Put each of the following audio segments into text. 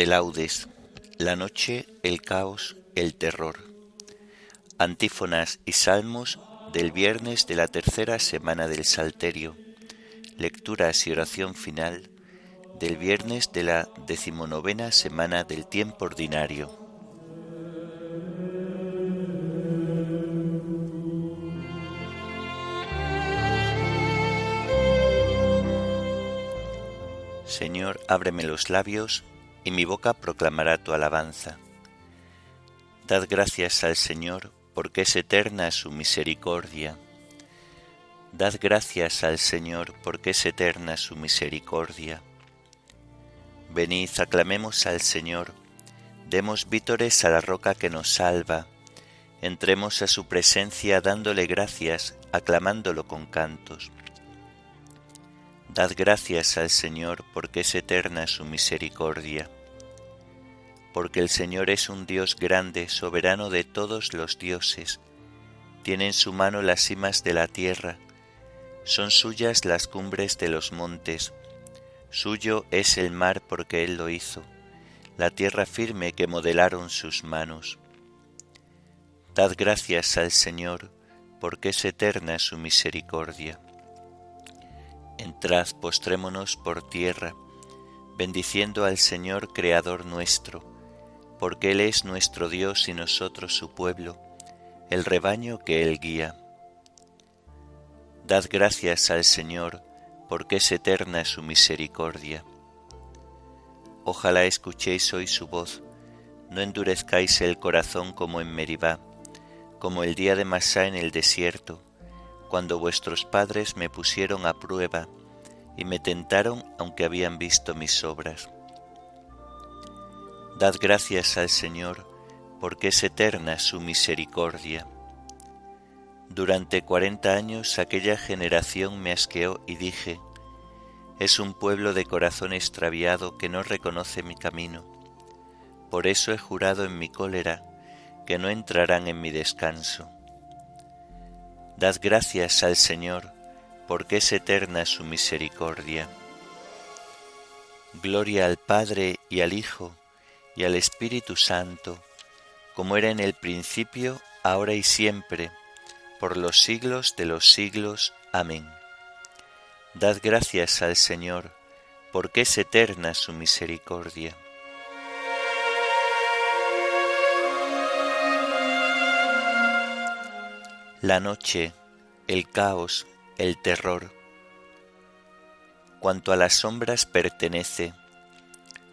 de laudes. La noche, el caos, el terror. Antífonas y salmos del viernes de la tercera semana del Salterio. Lecturas y oración final del viernes de la decimonovena semana del tiempo ordinario. Señor, ábreme los labios, y mi boca proclamará tu alabanza. Dad gracias al Señor, porque es eterna su misericordia. Dad gracias al Señor, porque es eterna su misericordia. Venid, aclamemos al Señor, demos vítores a la roca que nos salva, entremos a su presencia dándole gracias, aclamándolo con cantos. Dad gracias al Señor porque es eterna su misericordia. Porque el Señor es un Dios grande, soberano de todos los dioses. Tiene en su mano las cimas de la tierra, son suyas las cumbres de los montes. Suyo es el mar porque Él lo hizo, la tierra firme que modelaron sus manos. Dad gracias al Señor porque es eterna su misericordia. Entrad, postrémonos por tierra, bendiciendo al Señor Creador nuestro, porque Él es nuestro Dios y nosotros su pueblo, el rebaño que Él guía. Dad gracias al Señor, porque es eterna su misericordia. Ojalá escuchéis hoy su voz, no endurezcáis el corazón como en Meribá, como el día de Masá en el desierto, cuando vuestros padres me pusieron a prueba y me tentaron aunque habían visto mis obras. Dad gracias al Señor, porque es eterna su misericordia. Durante cuarenta años aquella generación me asqueó y dije, es un pueblo de corazón extraviado que no reconoce mi camino. Por eso he jurado en mi cólera que no entrarán en mi descanso. Dad gracias al Señor, porque es eterna su misericordia. Gloria al Padre y al Hijo y al Espíritu Santo, como era en el principio, ahora y siempre, por los siglos de los siglos. Amén. Dad gracias al Señor, porque es eterna su misericordia. La noche, el caos, el terror. Cuanto a las sombras pertenece,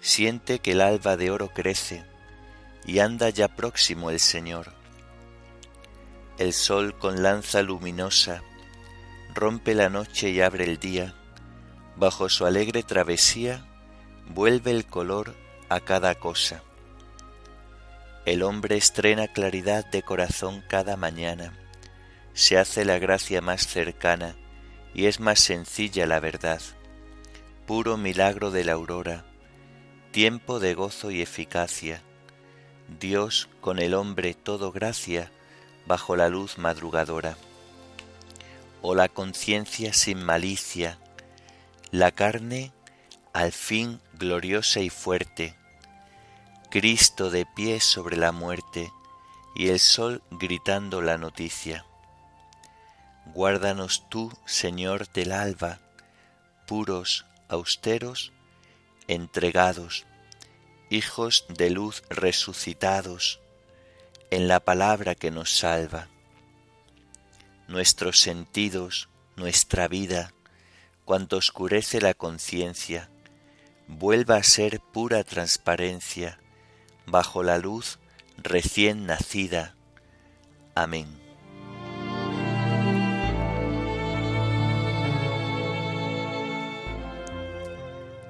siente que el alba de oro crece y anda ya próximo el Señor. El sol con lanza luminosa rompe la noche y abre el día, bajo su alegre travesía vuelve el color a cada cosa. El hombre estrena claridad de corazón cada mañana, se hace la gracia más cercana y es más sencilla la verdad. Puro milagro de la aurora, tiempo de gozo y eficacia. Dios con el hombre todo gracia bajo la luz madrugadora. O la conciencia sin malicia, la carne al fin gloriosa y fuerte, Cristo de pie sobre la muerte y el sol gritando la noticia. Guárdanos tú, Señor del alba, puros, austeros, entregados, hijos de luz resucitados, en la palabra que nos salva. Nuestros sentidos, nuestra vida, cuanto oscurece la conciencia, vuelva a ser pura transparencia bajo la luz recién nacida. Amén.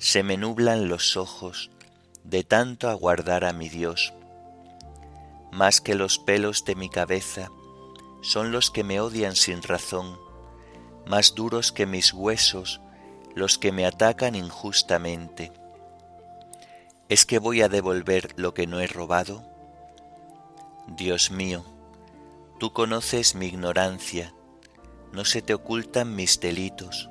se me nublan los ojos de tanto aguardar a mi Dios. Más que los pelos de mi cabeza son los que me odian sin razón, más duros que mis huesos los que me atacan injustamente. ¿Es que voy a devolver lo que no he robado? Dios mío, tú conoces mi ignorancia, no se te ocultan mis delitos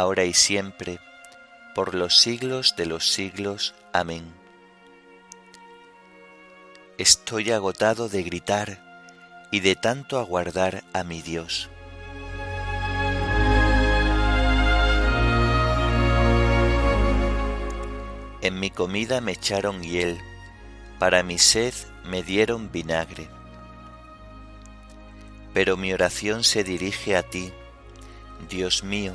ahora y siempre, por los siglos de los siglos. Amén. Estoy agotado de gritar y de tanto aguardar a mi Dios. En mi comida me echaron hiel, para mi sed me dieron vinagre. Pero mi oración se dirige a ti, Dios mío,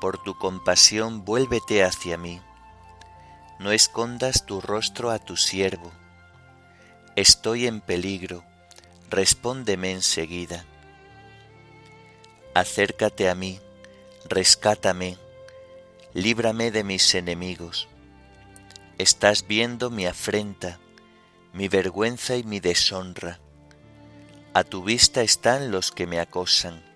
por tu compasión vuélvete hacia mí. No escondas tu rostro a tu siervo. Estoy en peligro, respóndeme enseguida. Acércate a mí, rescátame, líbrame de mis enemigos. Estás viendo mi afrenta, mi vergüenza y mi deshonra. A tu vista están los que me acosan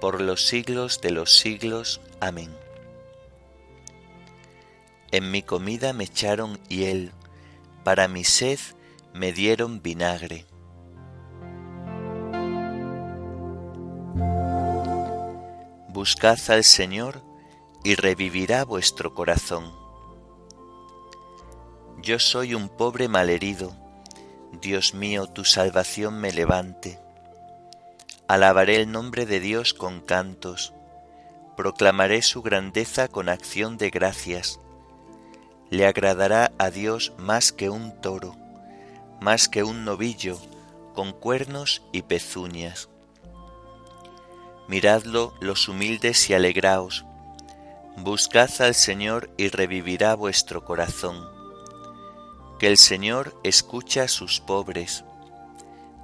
por los siglos de los siglos. Amén. En mi comida me echaron hiel, para mi sed me dieron vinagre. Buscad al Señor y revivirá vuestro corazón. Yo soy un pobre malherido, Dios mío, tu salvación me levante Alabaré el nombre de Dios con cantos, proclamaré su grandeza con acción de gracias. Le agradará a Dios más que un toro, más que un novillo, con cuernos y pezuñas. Miradlo los humildes y alegraos, buscad al Señor y revivirá vuestro corazón. Que el Señor escucha a sus pobres,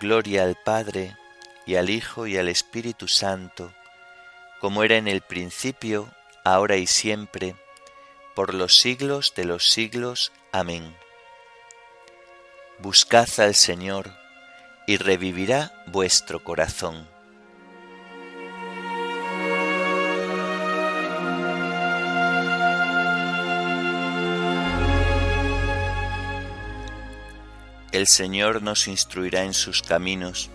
Gloria al Padre, y al Hijo, y al Espíritu Santo, como era en el principio, ahora y siempre, por los siglos de los siglos. Amén. Buscad al Señor, y revivirá vuestro corazón. El Señor nos instruirá en sus caminos,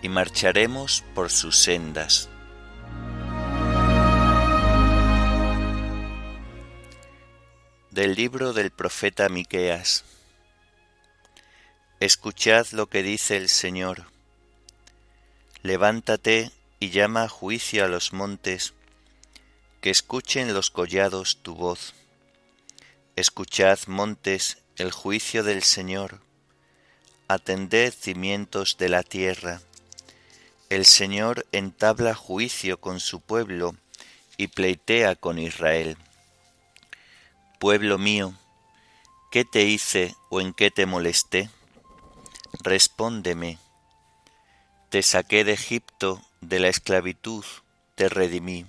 y marcharemos por sus sendas. Del libro del profeta Miqueas. Escuchad lo que dice el Señor. Levántate y llama a juicio a los montes, que escuchen los collados tu voz. Escuchad, montes, el juicio del Señor. Atended cimientos de la tierra. El Señor entabla juicio con su pueblo y pleitea con Israel. Pueblo mío, ¿qué te hice o en qué te molesté? Respóndeme. Te saqué de Egipto, de la esclavitud, te redimí,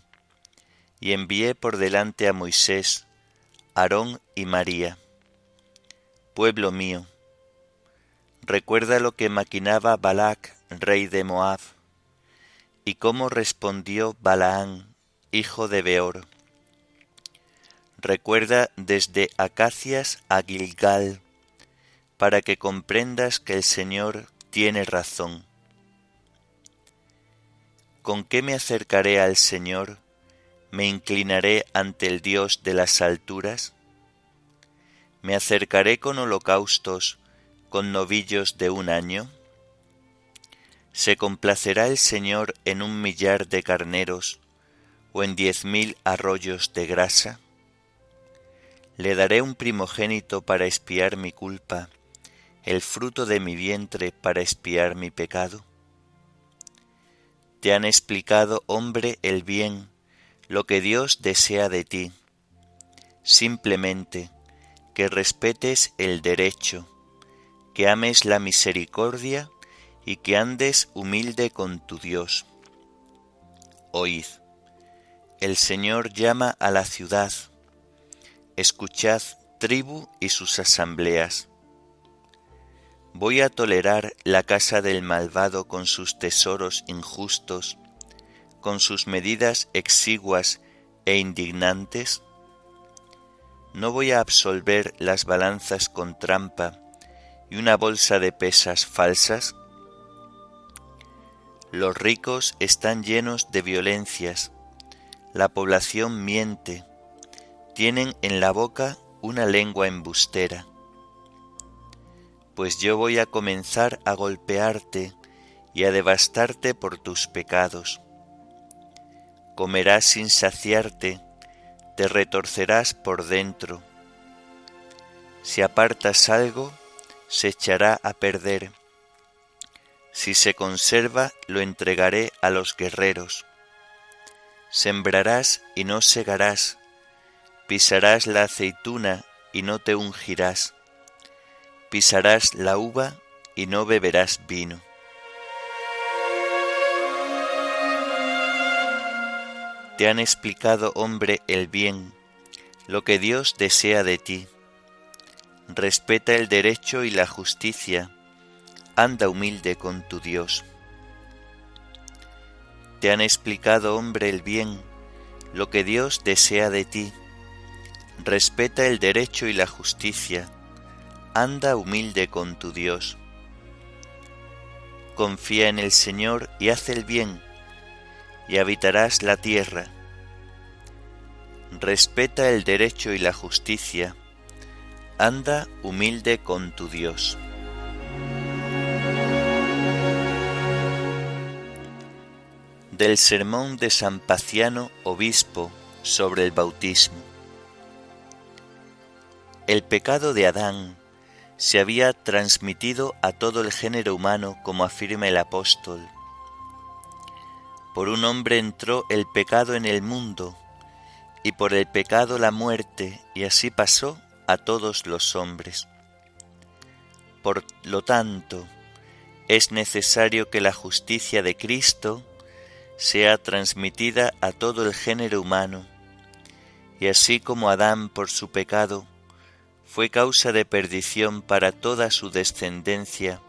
y envié por delante a Moisés, Aarón y María. Pueblo mío, recuerda lo que maquinaba Balac, rey de Moab, y cómo respondió Balaán, hijo de Beor. Recuerda desde Acacias a Gilgal, para que comprendas que el Señor tiene razón. ¿Con qué me acercaré al Señor? ¿Me inclinaré ante el Dios de las alturas? ¿Me acercaré con holocaustos, con novillos de un año? ¿Se complacerá el Señor en un millar de carneros o en diez mil arroyos de grasa? Le daré un primogénito para espiar mi culpa el fruto de mi vientre para espiar mi pecado? Te han explicado, hombre, el bien, lo que Dios desea de ti, simplemente que respetes el derecho, que ames la misericordia y que andes humilde con tu Dios. Oíd, el Señor llama a la ciudad, escuchad tribu y sus asambleas ¿Voy a tolerar la casa del malvado con sus tesoros injustos, con sus medidas exiguas e indignantes? ¿No voy a absolver las balanzas con trampa y una bolsa de pesas falsas? Los ricos están llenos de violencias, la población miente, tienen en la boca una lengua embustera pues yo voy a comenzar a golpearte y a devastarte por tus pecados. Comerás sin saciarte, te retorcerás por dentro. Si apartas algo, se echará a perder. Si se conserva, lo entregaré a los guerreros. Sembrarás y no segarás, pisarás la aceituna y no te ungirás pisarás la uva y no beberás vino. Te han explicado, hombre, el bien, lo que Dios desea de ti. Respeta el derecho y la justicia, anda humilde con tu Dios. Te han explicado, hombre, el bien, lo que Dios desea de ti. Respeta el derecho y la justicia, anda humilde con tu Dios. Confía en el Señor y haz el bien, y habitarás la tierra. Respeta el derecho y la justicia, anda humilde con tu Dios. Del sermón de San Paciano, obispo, sobre el bautismo. el pecado de Adán se había transmitido a todo el género humano, como afirma el apóstol. Por un hombre entró el pecado en el mundo, y por el pecado la muerte, y así pasó a todos los hombres. Por lo tanto, es necesario que la justicia de Cristo sea transmitida a todo el género humano, y así como Adán por su pecado fue causa de perdición para toda su descendencia,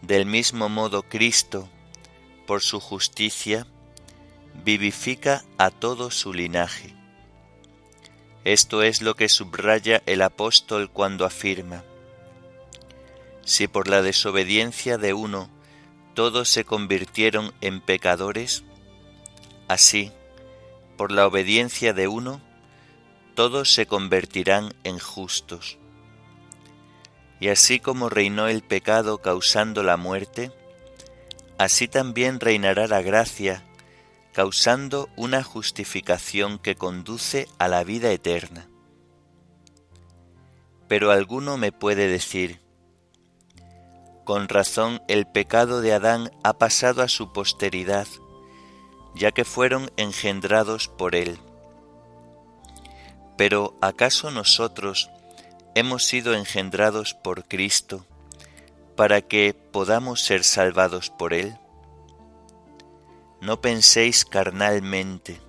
del mismo modo Cristo, por su justicia, vivifica a todo su linaje. Esto es lo que subraya el apóstol cuando afirma, si por la desobediencia de uno todos se convirtieron en pecadores, así, por la obediencia de uno, todos se convertirán en justos. Y así como reinó el pecado causando la muerte, así también reinará la gracia, causando una justificación que conduce a la vida eterna. Pero alguno me puede decir, con razón el pecado de Adán ha pasado a su posteridad, ya que fueron engendrados por él. Pero ¿acaso nosotros hemos sido engendrados por Cristo para que podamos ser salvados por Él? No penséis carnalmente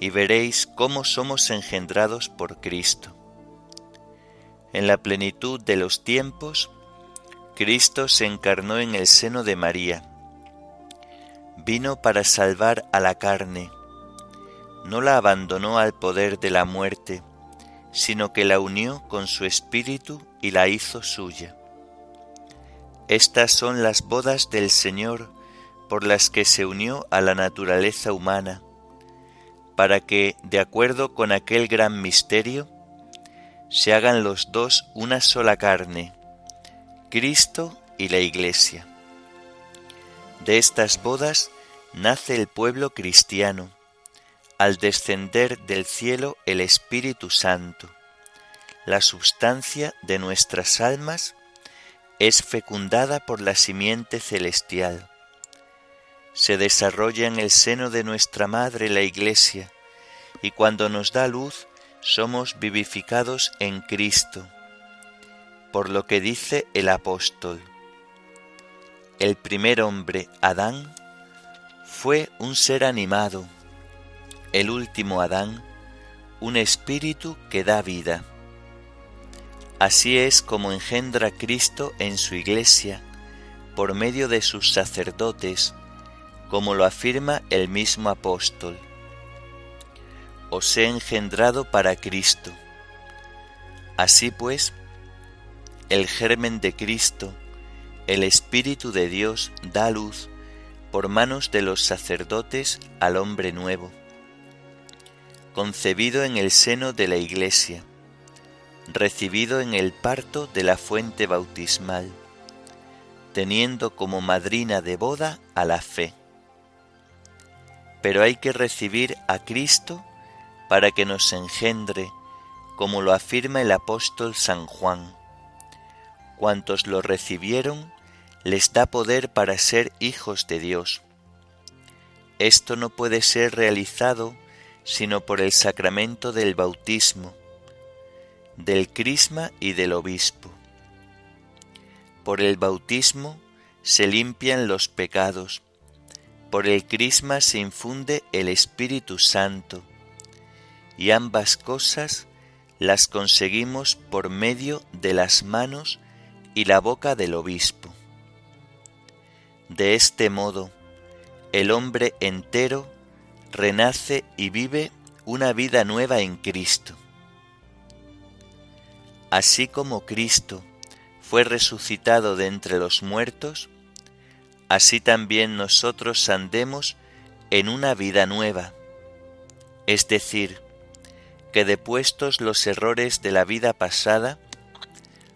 y veréis cómo somos engendrados por Cristo. En la plenitud de los tiempos, Cristo se encarnó en el seno de María. Vino para salvar a la carne no la abandonó al poder de la muerte, sino que la unió con su espíritu y la hizo suya. Estas son las bodas del Señor por las que se unió a la naturaleza humana, para que, de acuerdo con aquel gran misterio, se hagan los dos una sola carne, Cristo y la Iglesia. De estas bodas nace el pueblo cristiano, al descender del cielo el Espíritu Santo. La sustancia de nuestras almas es fecundada por la simiente celestial. Se desarrolla en el seno de nuestra Madre la Iglesia, y cuando nos da luz somos vivificados en Cristo, por lo que dice el apóstol. El primer hombre, Adán, fue un ser animado, el último Adán, un espíritu que da vida. Así es como engendra Cristo en su iglesia por medio de sus sacerdotes, como lo afirma el mismo apóstol. Os he engendrado para Cristo. Así pues, el germen de Cristo, el Espíritu de Dios da luz por manos de los sacerdotes al hombre nuevo concebido en el seno de la Iglesia, recibido en el parto de la fuente bautismal, teniendo como madrina de boda a la fe. Pero hay que recibir a Cristo para que nos engendre, como lo afirma el apóstol San Juan. Cuantos lo recibieron, les da poder para ser hijos de Dios. Esto no puede ser realizado sino por el sacramento del bautismo, del crisma y del obispo. Por el bautismo se limpian los pecados, por el crisma se infunde el Espíritu Santo, y ambas cosas las conseguimos por medio de las manos y la boca del obispo. De este modo, el hombre entero renace y vive una vida nueva en Cristo. Así como Cristo fue resucitado de entre los muertos, así también nosotros andemos en una vida nueva, es decir, que depuestos los errores de la vida pasada,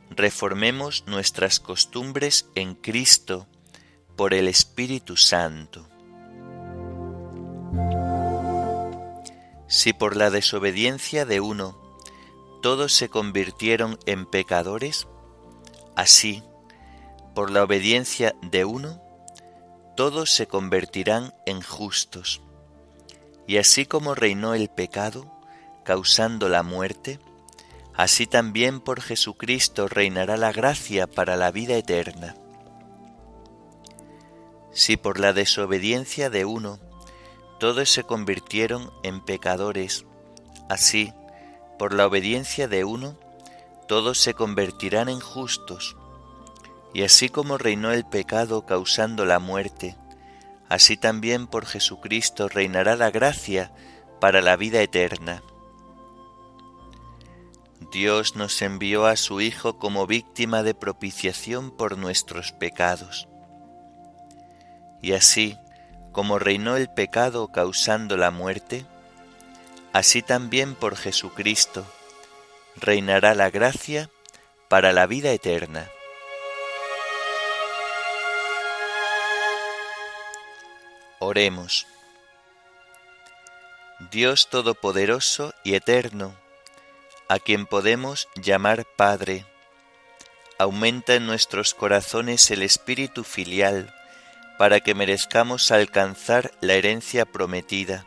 reformemos nuestras costumbres en Cristo por el Espíritu Santo. Si por la desobediencia de uno todos se convirtieron en pecadores, así, por la obediencia de uno, todos se convertirán en justos. Y así como reinó el pecado, causando la muerte, así también por Jesucristo reinará la gracia para la vida eterna. Si por la desobediencia de uno todos se convirtieron en pecadores, así, por la obediencia de uno, todos se convertirán en justos. Y así como reinó el pecado causando la muerte, así también por Jesucristo reinará la gracia para la vida eterna. Dios nos envió a su Hijo como víctima de propiciación por nuestros pecados. Y así, como reinó el pecado causando la muerte, así también por Jesucristo reinará la gracia para la vida eterna. Oremos. Dios Todopoderoso y Eterno, a quien podemos llamar Padre, aumenta en nuestros corazones el espíritu filial para que merezcamos alcanzar la herencia prometida.